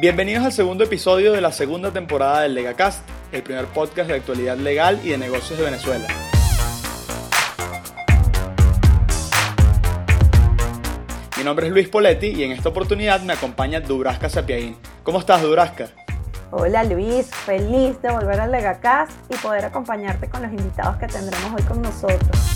Bienvenidos al segundo episodio de la segunda temporada del LegaCast, el primer podcast de actualidad legal y de negocios de Venezuela. Mi nombre es Luis Poletti y en esta oportunidad me acompaña Dubrasca Sapiaín. ¿Cómo estás, Dubrasca? Hola Luis, feliz de volver al LegaCast y poder acompañarte con los invitados que tendremos hoy con nosotros.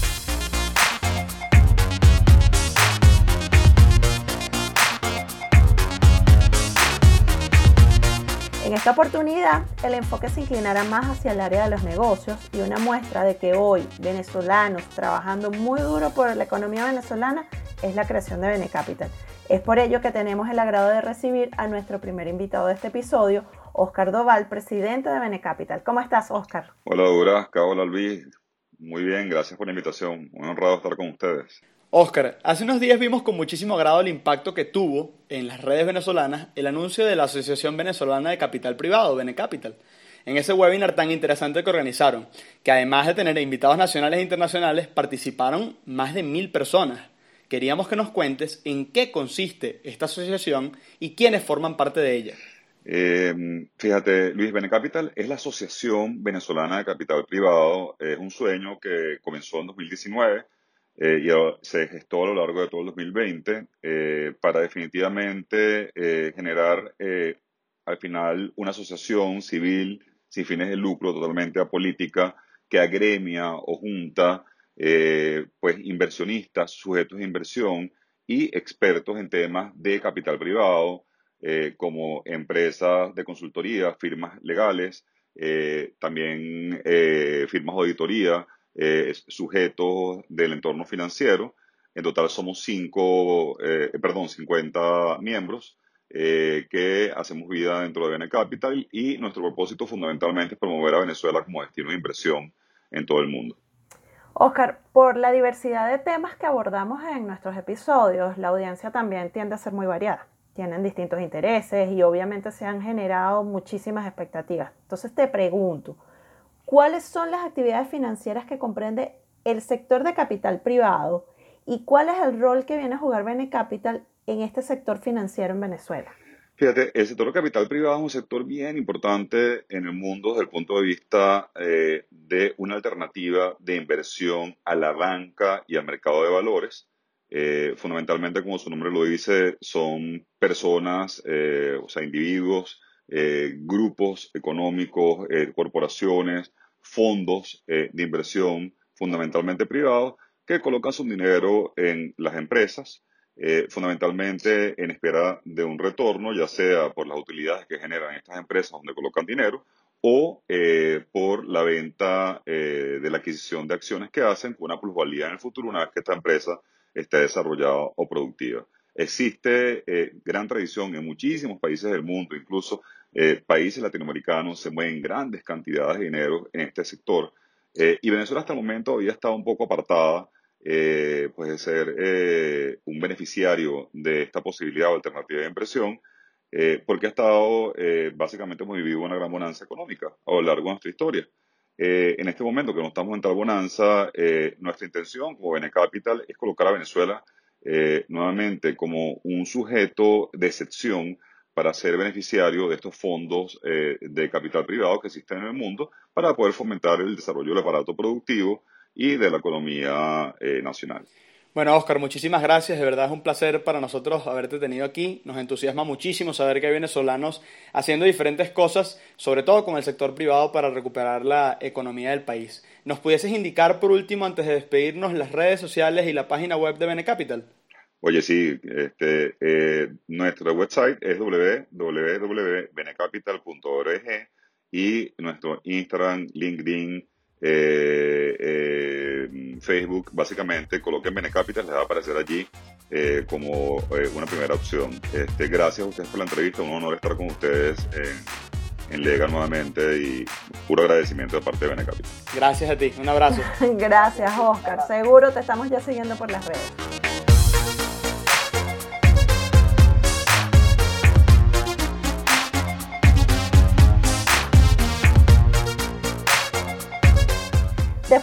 Esta oportunidad, el enfoque se inclinará más hacia el área de los negocios y una muestra de que hoy venezolanos trabajando muy duro por la economía venezolana es la creación de Benecapital. Es por ello que tenemos el agrado de recibir a nuestro primer invitado de este episodio, Oscar Doval, presidente de Benecapital. ¿Cómo estás, Oscar? Hola, Durasca. Hola, Luis. Muy bien, gracias por la invitación. Muy honrado estar con ustedes. Oscar, hace unos días vimos con muchísimo agrado el impacto que tuvo en las redes venezolanas el anuncio de la Asociación Venezolana de Capital Privado, Benecapital, en ese webinar tan interesante que organizaron, que además de tener invitados nacionales e internacionales, participaron más de mil personas. Queríamos que nos cuentes en qué consiste esta asociación y quiénes forman parte de ella. Eh, fíjate, Luis, Benecapital es la Asociación Venezolana de Capital Privado. Es un sueño que comenzó en 2019 eh, y se gestó a lo largo de todo el 2020 eh, para definitivamente eh, generar al final una asociación civil sin fines de lucro, totalmente apolítica, que agremia o junta pues inversionistas, sujetos de inversión y expertos en temas de capital privado, como empresas de consultoría, firmas legales, también firmas de auditoría, eh, sujetos del entorno financiero. En total somos cinco, eh, perdón, 50 miembros eh, que hacemos vida dentro de Bene Capital y nuestro propósito fundamentalmente es promover a Venezuela como destino de inversión en todo el mundo. Oscar, por la diversidad de temas que abordamos en nuestros episodios, la audiencia también tiende a ser muy variada. Tienen distintos intereses y obviamente se han generado muchísimas expectativas. Entonces te pregunto, cuáles son las actividades financieras que comprende el sector de capital privado y cuál es el rol que viene a jugar Bene Capital en este sector financiero en Venezuela. Fíjate, el sector capital privado es un sector bien importante en el mundo desde el punto de vista eh, de una alternativa de inversión a la banca y al mercado de valores. Eh, fundamentalmente, como su nombre lo dice, son personas, eh, o sea, individuos eh, grupos económicos, eh, corporaciones, fondos eh, de inversión fundamentalmente privados que colocan su dinero en las empresas, fundamentalmente en espera de un retorno, ya sea por las utilidades que generan estas empresas donde colocan dinero o por la venta de la adquisición de acciones que hacen con una plusvalía en el futuro una vez que esta empresa esté desarrollada o productiva. Existe gran tradición en muchísimos países del mundo, incluso eh, países latinoamericanos se mueven grandes cantidades de dinero en este sector. Eh, y Venezuela hasta el momento había estado un poco apartada pues de ser un beneficiario de esta posibilidad o alternativa de inversión, porque ha estado, básicamente hemos vivido una gran bonanza económica a lo largo de nuestra historia. en este momento que no estamos en tal bonanza, nuestra intención como Benecapital es colocar a Venezuela eh, nuevamente como un sujeto de excepción para ser beneficiario de estos fondos eh, de capital privado que existen en el mundo para poder fomentar el desarrollo del aparato productivo y de la economía eh, nacional. Bueno, Oscar, muchísimas gracias. De verdad es un placer para nosotros haberte tenido aquí. Nos entusiasma muchísimo saber que hay venezolanos haciendo diferentes cosas, sobre todo con el sector privado, para recuperar la economía del país. ¿Nos pudieses indicar, por último, antes de despedirnos, las redes sociales y la página web de Benecapital? Oye, sí, este, eh, nuestro website es www.benecapital.org y nuestro Instagram, LinkedIn, eh, eh, Facebook, básicamente coloquen Benecapital, les va a aparecer allí eh, como una primera opción. Este, gracias a ustedes por la entrevista, un honor estar con ustedes en, en Lega nuevamente y puro agradecimiento de parte de Benecapital. Gracias a ti, un abrazo. gracias Oscar, seguro te estamos ya siguiendo por las redes.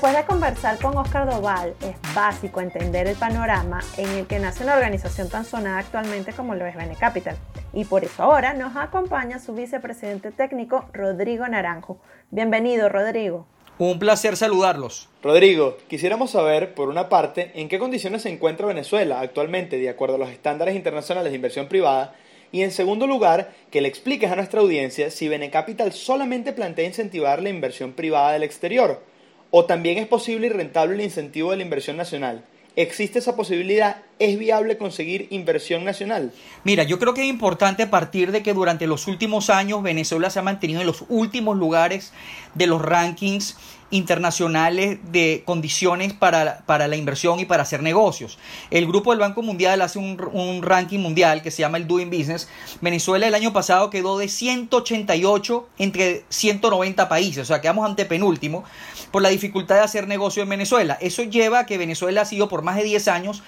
Después de conversar con Oscar Doval, es básico entender el panorama en el que nace una organización tan sonada actualmente como lo es Bene Capital. Y por eso ahora nos acompaña su vicepresidente técnico, Rodrigo Naranjo. Bienvenido, Rodrigo. Un placer saludarlos. Rodrigo, quisiéramos saber, por una parte, en qué condiciones se encuentra Venezuela actualmente de acuerdo a los estándares internacionales de inversión privada y en segundo lugar, que le expliques a nuestra audiencia si Benecapital solamente plantea incentivar la inversión privada del exterior o también es posible y rentable el incentivo de la inversión nacional. ¿Existe esa posibilidad? ¿Es viable conseguir inversión nacional? Mira, yo creo que es importante partir de que durante los últimos años Venezuela se ha mantenido en los últimos lugares de los rankings internacionales de condiciones para, la inversión y para hacer negocios. El Grupo del Banco Mundial hace un, ranking mundial que se llama el Doing Business. Venezuela el año pasado quedó de 188 entre 190 países, o sea, quedamos ante penúltimo por la dificultad de hacer negocio en Venezuela. Eso lleva a que Venezuela ha sido por más de 10 años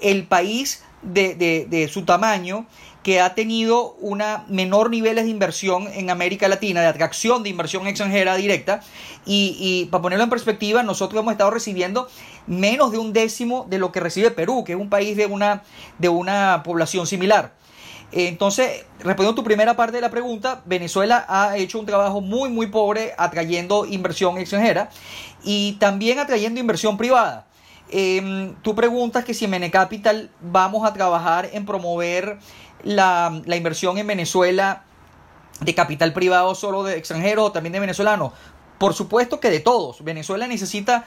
el país de, de su tamaño que ha tenido una menor niveles de inversión en América Latina, de atracción de inversión extranjera directa. Y, para ponerlo en perspectiva, nosotros hemos estado recibiendo menos de un décimo de lo que recibe Perú, que es un país de una, de una población similar. Entonces, respondiendo a tu primera parte de la pregunta, Venezuela ha hecho un trabajo muy, muy pobre atrayendo inversión extranjera y también atrayendo inversión privada. Em, tú preguntas que si en Menecapital vamos a trabajar en promover la, inversión en Venezuela de capital privado solo de extranjeros o también de venezolanos? Por supuesto que de todos. Venezuela necesita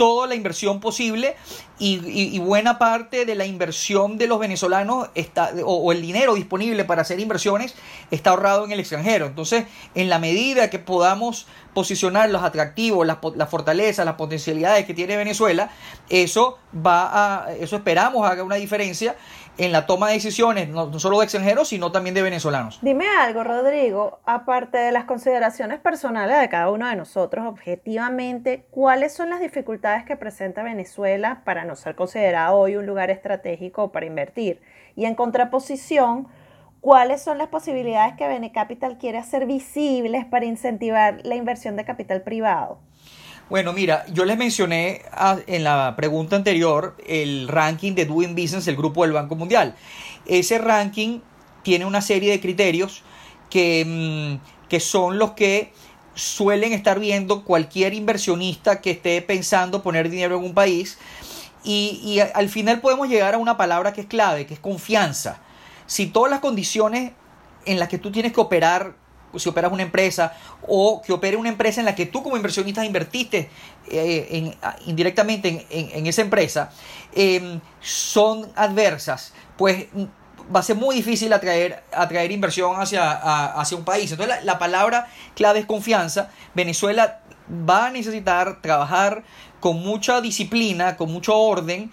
toda la inversión posible y, buena parte de la inversión de los venezolanos está, o, el dinero disponible para hacer inversiones está ahorrado en el extranjero. Entonces, en la medida que podamos posicionar los atractivos, las, las fortalezas, las potencialidades que tiene Venezuela, eso va a, eso esperamos haga una diferencia en la toma de decisiones, no, solo de extranjeros, sino también de venezolanos. Dime algo, Rodrigo, aparte de las consideraciones personales de cada uno de nosotros, objetivamente, ¿cuáles son las dificultades que presenta Venezuela para no ser considerado hoy un lugar estratégico para invertir? Y en contraposición, ¿cuáles son las posibilidades que Benecapital quiere hacer visibles para incentivar la inversión de capital privado? Bueno, mira, yo les mencioné en la pregunta anterior el ranking de Doing Business del Grupo del Banco Mundial. Ese ranking tiene una serie de criterios que, mm, que son los que suelen estar viendo cualquier inversionista que esté pensando poner dinero en un país. Y, y al final podemos llegar a una palabra que es clave, que es confianza. Si todas las condiciones en las que tú tienes que operar si operas una empresa o que opere una empresa en la que tú como inversionista invertiste eh, indirectamente en, esa empresa, em, son adversas, pues va a ser muy difícil atraer, atraer inversión hacia, hacia un país. Entonces la, palabra clave es confianza. Venezuela va a necesitar trabajar con mucha disciplina, con mucho orden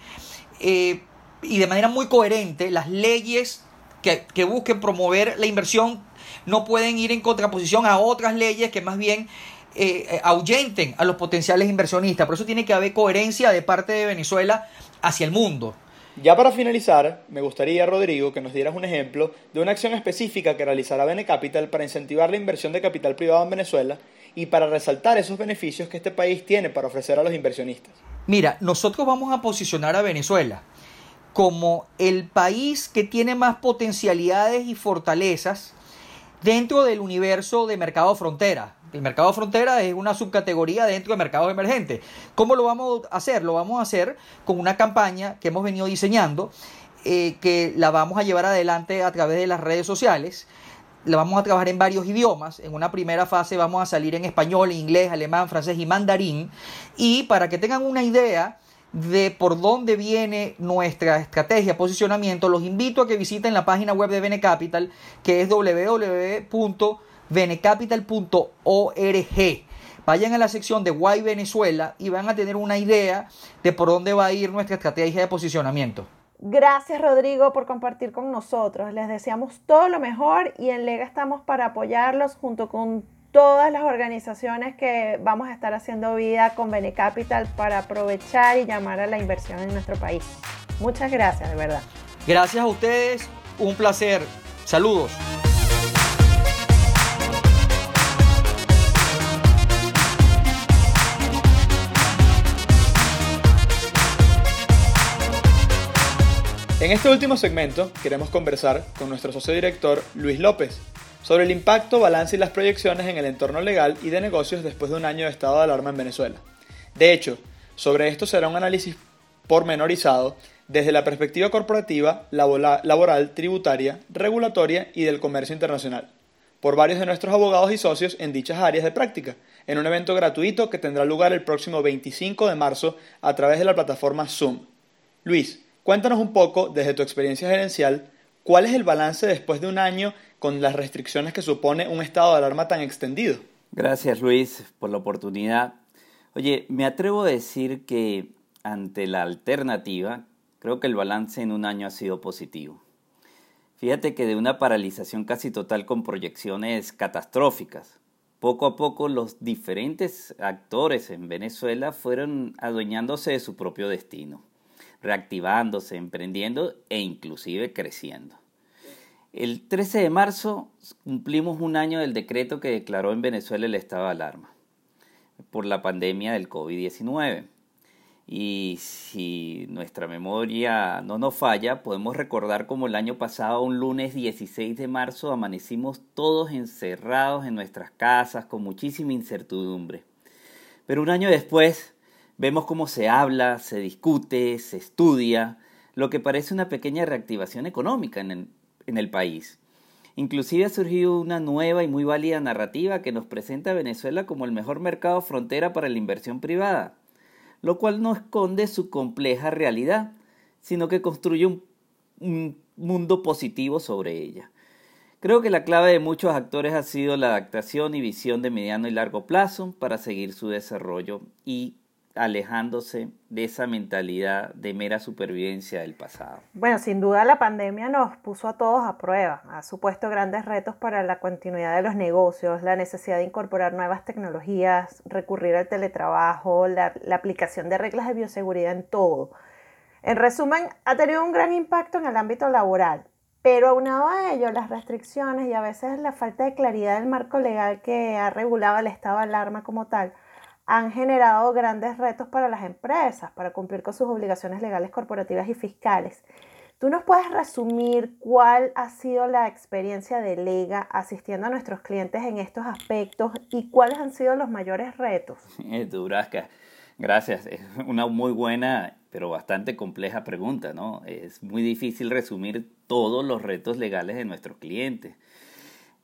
eh, y de manera muy coherente las leyes que, que busquen promover la inversión no pueden ir en contraposición a otras leyes que más bien eh, eh, ahuyenten a los potenciales inversionistas. Por eso tiene que haber coherencia de parte de Venezuela hacia el mundo. Ya para finalizar, me gustaría, Rodrigo, que nos dieras un ejemplo de una acción específica que realizará Benecapital para incentivar la inversión de capital privado en Venezuela y para resaltar esos beneficios que este país tiene para ofrecer a los inversionistas. Mira, nosotros vamos a posicionar a Venezuela como el país que tiene más potencialidades y fortalezas dentro del universo de mercado frontera. El mercado frontera es una subcategoría dentro de mercados emergentes. ¿Cómo lo vamos a hacer? Lo vamos a hacer con una campaña que hemos venido diseñando, eh, que la vamos a llevar adelante a través de las redes sociales. La vamos a trabajar en varios idiomas. En una primera fase vamos a salir en español, inglés, alemán, francés y mandarín. Y para que tengan una idea, de por dónde viene nuestra estrategia, posicionamiento, los invito a que visiten la página web de Benecapital, que es www.benecapital.org. Vayan a la sección de Why Venezuela y van a tener una idea de por dónde va a ir nuestra estrategia de posicionamiento. Gracias Rodrigo por compartir con nosotros. Les deseamos todo lo mejor y en Lega estamos para apoyarlos junto con todas las organizaciones que vamos a estar haciendo vida con Benecapital para aprovechar y llamar a la inversión en nuestro país. Muchas gracias, de verdad. Gracias a ustedes, un placer. Saludos. En este último segmento queremos conversar con nuestro socio director Luis López sobre el impacto, balance y las proyecciones en el entorno legal y de negocios después de un año de estado de alarma en Venezuela. De hecho, sobre esto será un análisis pormenorizado desde la perspectiva corporativa, laboral, tributaria, regulatoria y del comercio internacional, por varios de nuestros abogados y socios en dichas áreas de práctica, en un evento gratuito que tendrá lugar el próximo 25 de marzo a través de la plataforma Zoom. Luis, Cuéntanos un poco, desde tu experiencia gerencial, cuál es el balance después de un año con las restricciones que supone un estado de alarma tan extendido. Gracias Luis por la oportunidad. Oye, me atrevo a decir que ante la alternativa, creo que el balance en un año ha sido positivo. Fíjate que de una paralización casi total con proyecciones catastróficas, poco a poco los diferentes actores en Venezuela fueron adueñándose de su propio destino reactivándose, emprendiendo e inclusive creciendo. El 13 de marzo cumplimos un año del decreto que declaró en Venezuela el estado de alarma por la pandemia del COVID-19. Y si nuestra memoria no nos falla, podemos recordar como el año pasado, un lunes 16 de marzo, amanecimos todos encerrados en nuestras casas con muchísima incertidumbre. Pero un año después, Vemos cómo se habla, se discute, se estudia, lo que parece una pequeña reactivación económica en el, país. Inclusive ha surgido una nueva y muy válida narrativa que nos presenta a Venezuela como el mejor mercado frontera para la inversión privada, lo cual no esconde su compleja realidad, sino que construye un, un mundo positivo sobre ella. Creo que la clave de muchos actores ha sido la adaptación y visión de mediano y largo plazo para seguir su desarrollo y alejándose de esa mentalidad de mera supervivencia del pasado. Bueno, sin duda la pandemia nos puso a todos a prueba, ha supuesto grandes retos para la continuidad de los negocios, la necesidad de incorporar nuevas tecnologías, recurrir al teletrabajo, la, la aplicación de reglas de bioseguridad en todo. En resumen, ha tenido un gran impacto en el ámbito laboral, pero aunado a ello, las restricciones y a veces la falta de claridad del marco legal que ha regulado el estado de alarma como tal, han generado grandes retos para las empresas para cumplir con sus obligaciones legales corporativas y fiscales. ¿Tú nos puedes resumir cuál ha sido la experiencia de Lega asistiendo a nuestros clientes en estos aspectos y cuáles han sido los mayores retos? Durasca, gracias. Es una muy buena, pero bastante compleja pregunta, ¿no? Es muy difícil resumir todos los retos legales de nuestros clientes.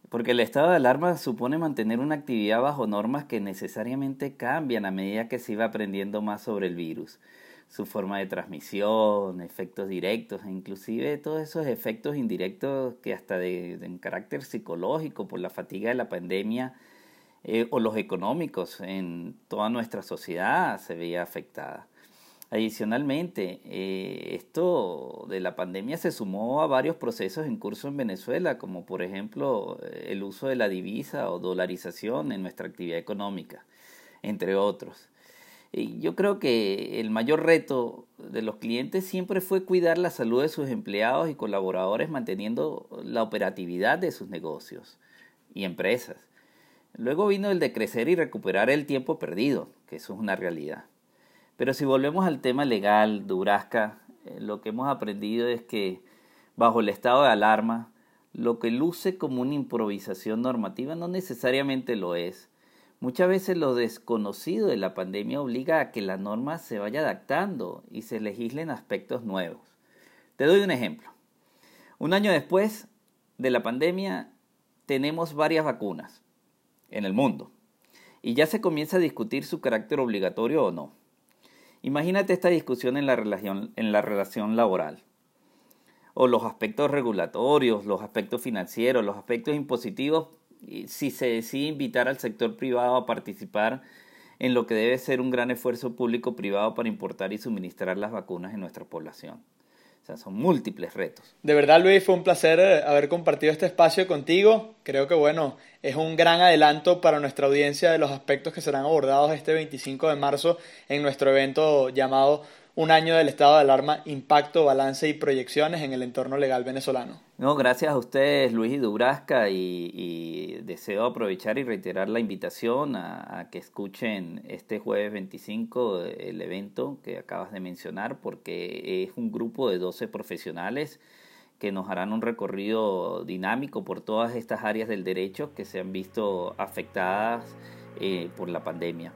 Porque el estado de alarma supone mantener una actividad bajo normas que necesariamente cambian a medida que se iba aprendiendo más sobre el virus, su forma de transmisión, efectos directos, e inclusive todos esos efectos indirectos que hasta de, en carácter psicológico por la fatiga de la pandemia eh, o los económicos en toda nuestra sociedad se veía afectada. Adicionalmente, eh, esto de la pandemia se sumó a varios procesos en curso en Venezuela, como por ejemplo eh, el uso de la divisa o dolarización en nuestra actividad económica, entre otros. Y yo creo que el mayor reto de los clientes siempre fue cuidar la salud de sus empleados y colaboradores manteniendo la operatividad de sus negocios y empresas. Luego vino el de crecer y recuperar el tiempo perdido, que eso es una realidad. Pero si volvemos al tema legal, Durasca, eh, lo que hemos aprendido es que bajo el estado de alarma, lo que luce como una improvisación normativa no necesariamente lo es. Muchas veces lo desconocido de la pandemia obliga a que la norma se vaya adaptando y se legislen aspectos nuevos. Te doy un ejemplo. Un año después de la pandemia tenemos varias vacunas en el mundo y ya se comienza a discutir su carácter obligatorio o no. Imagínate esta discusión en la relación, en la relación laboral o los aspectos regulatorios, los aspectos financieros, los aspectos impositivos, si se decide invitar al sector privado a participar en lo que debe ser un gran esfuerzo público-privado para importar y suministrar las vacunas en nuestra población. O sea, son múltiples retos. De verdad, Luis, fue un placer eh, haber compartido este espacio contigo. Creo que, bueno, es un gran adelanto para nuestra audiencia de los aspectos que serán abordados este 25 de marzo en nuestro evento llamado un año del estado de alarma, impacto, balance y proyecciones en el entorno legal venezolano. No, gracias a ustedes, Luis y Dubrasca, y, deseo aprovechar y reiterar la invitación a, que escuchen este jueves 25 el evento que acabas de mencionar, porque es un grupo de 12 profesionales que nos harán un recorrido dinámico por todas estas áreas del derecho que se han visto afectadas eh, por la pandemia.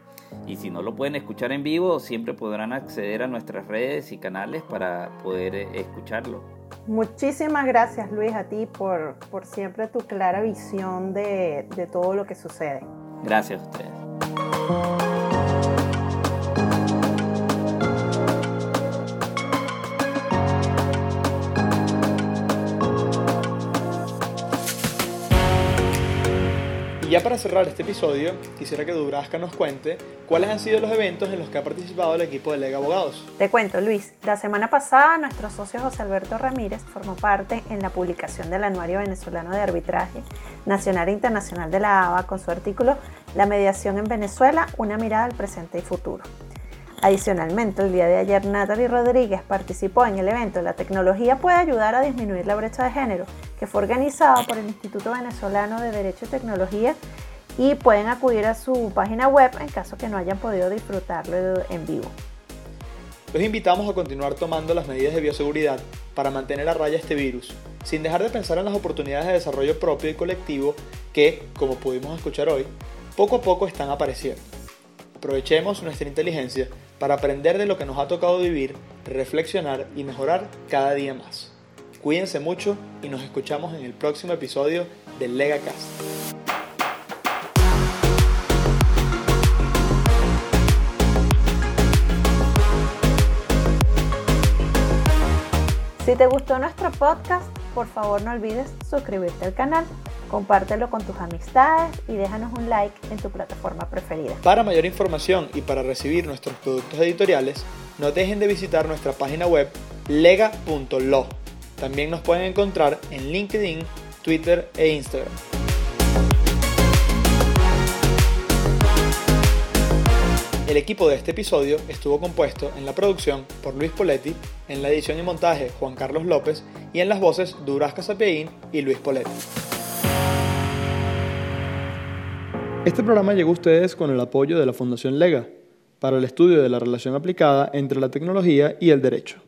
Y si no lo pueden escuchar en vivo, siempre podrán acceder a nuestras redes y canales para poder eh, escucharlo. Muchísimas gracias Luis a ti por, por siempre tu clara visión de, de todo lo que sucede. Gracias a ustedes. Ya para cerrar este episodio, quisiera que Dubrasca nos cuente cuáles han sido los eventos en los que ha participado el equipo de Lega Abogados. Te cuento, Luis. La semana pasada, nuestro socio José Alberto Ramírez formó parte en la publicación del Anuario Venezolano de Arbitraje Nacional e Internacional de la ABA con su artículo La mediación en Venezuela, una mirada al presente y futuro. Adicionalmente, el día de ayer Natalie Rodríguez participó en el evento La tecnología puede ayudar a disminuir la brecha de género, que fue organizado por el Instituto Venezolano de Derecho y Tecnología y pueden acudir a su página web en caso que no hayan podido disfrutarlo en vivo. Los invitamos a continuar tomando las medidas de bioseguridad para mantener a raya este virus, sin dejar de pensar en las oportunidades de desarrollo propio y colectivo que, como pudimos escuchar hoy, poco a poco están apareciendo. Aprovechemos nuestra inteligencia para aprender de lo que nos ha tocado vivir, reflexionar y mejorar cada día más. Cuídense mucho y nos escuchamos en el próximo episodio del LegaCast. Si te gustó nuestro podcast, por favor no olvides suscribirte al canal compártelo con tus amistades y déjanos un like en tu plataforma preferida. Para mayor información y para recibir nuestros productos editoriales, no dejen de visitar nuestra página web lega.lo. También nos pueden encontrar en LinkedIn, Twitter e Instagram. El equipo de este episodio estuvo compuesto en la producción por Luis Poletti, en la edición y montaje Juan Carlos López y en las voces Duras Casapeín y Luis Poletti. Este programa llegó a ustedes con el apoyo de la Fundación Lega para el estudio de la relación aplicada entre la tecnología y el derecho.